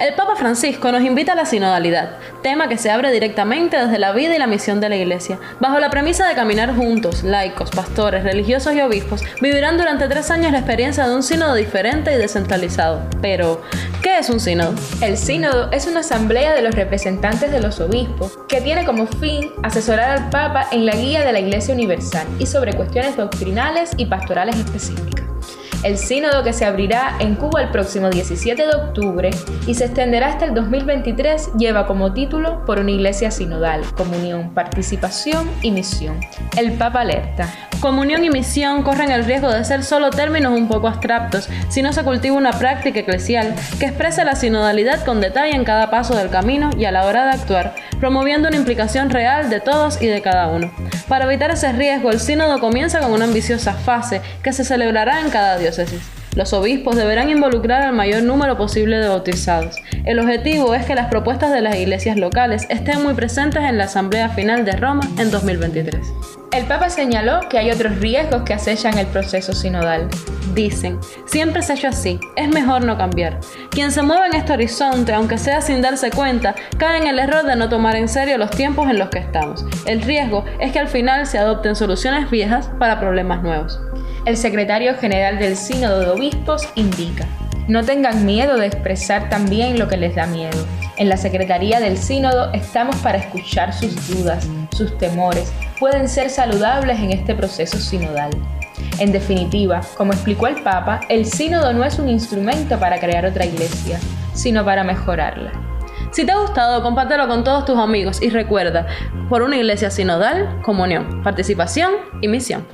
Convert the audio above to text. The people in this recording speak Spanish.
El Papa Francisco nos invita a la sinodalidad, tema que se abre directamente desde la vida y la misión de la Iglesia. Bajo la premisa de caminar juntos, laicos, pastores, religiosos y obispos vivirán durante tres años la experiencia de un sínodo diferente y descentralizado. Pero, ¿qué es un sínodo? El sínodo es una asamblea de los representantes de los obispos que tiene como fin asesorar al Papa en la guía de la Iglesia Universal y sobre cuestiones doctrinales y pastorales específicas. El sínodo que se abrirá en Cuba el próximo 17 de octubre y se extenderá hasta el 2023 lleva como título Por una iglesia sinodal, comunión, participación y misión. El Papa alerta. Comunión y misión corren el riesgo de ser solo términos un poco abstractos si no se cultiva una práctica eclesial que exprese la sinodalidad con detalle en cada paso del camino y a la hora de actuar, promoviendo una implicación real de todos y de cada uno. Para evitar ese riesgo, el sínodo comienza con una ambiciosa fase que se celebrará en cada diócesis. Los obispos deberán involucrar al mayor número posible de bautizados. El objetivo es que las propuestas de las iglesias locales estén muy presentes en la Asamblea Final de Roma en 2023. El Papa señaló que hay otros riesgos que acechan el proceso sinodal. Dicen, siempre se ha hecho así, es mejor no cambiar. Quien se mueve en este horizonte, aunque sea sin darse cuenta, cae en el error de no tomar en serio los tiempos en los que estamos. El riesgo es que al final se adopten soluciones viejas para problemas nuevos. El secretario general del Sínodo de Obispos indica, no tengan miedo de expresar también lo que les da miedo. En la Secretaría del Sínodo estamos para escuchar sus dudas, sus temores. Pueden ser saludables en este proceso sinodal. En definitiva, como explicó el Papa, el sínodo no es un instrumento para crear otra iglesia, sino para mejorarla. Si te ha gustado, compártelo con todos tus amigos y recuerda, por una iglesia sinodal, comunión, participación y misión.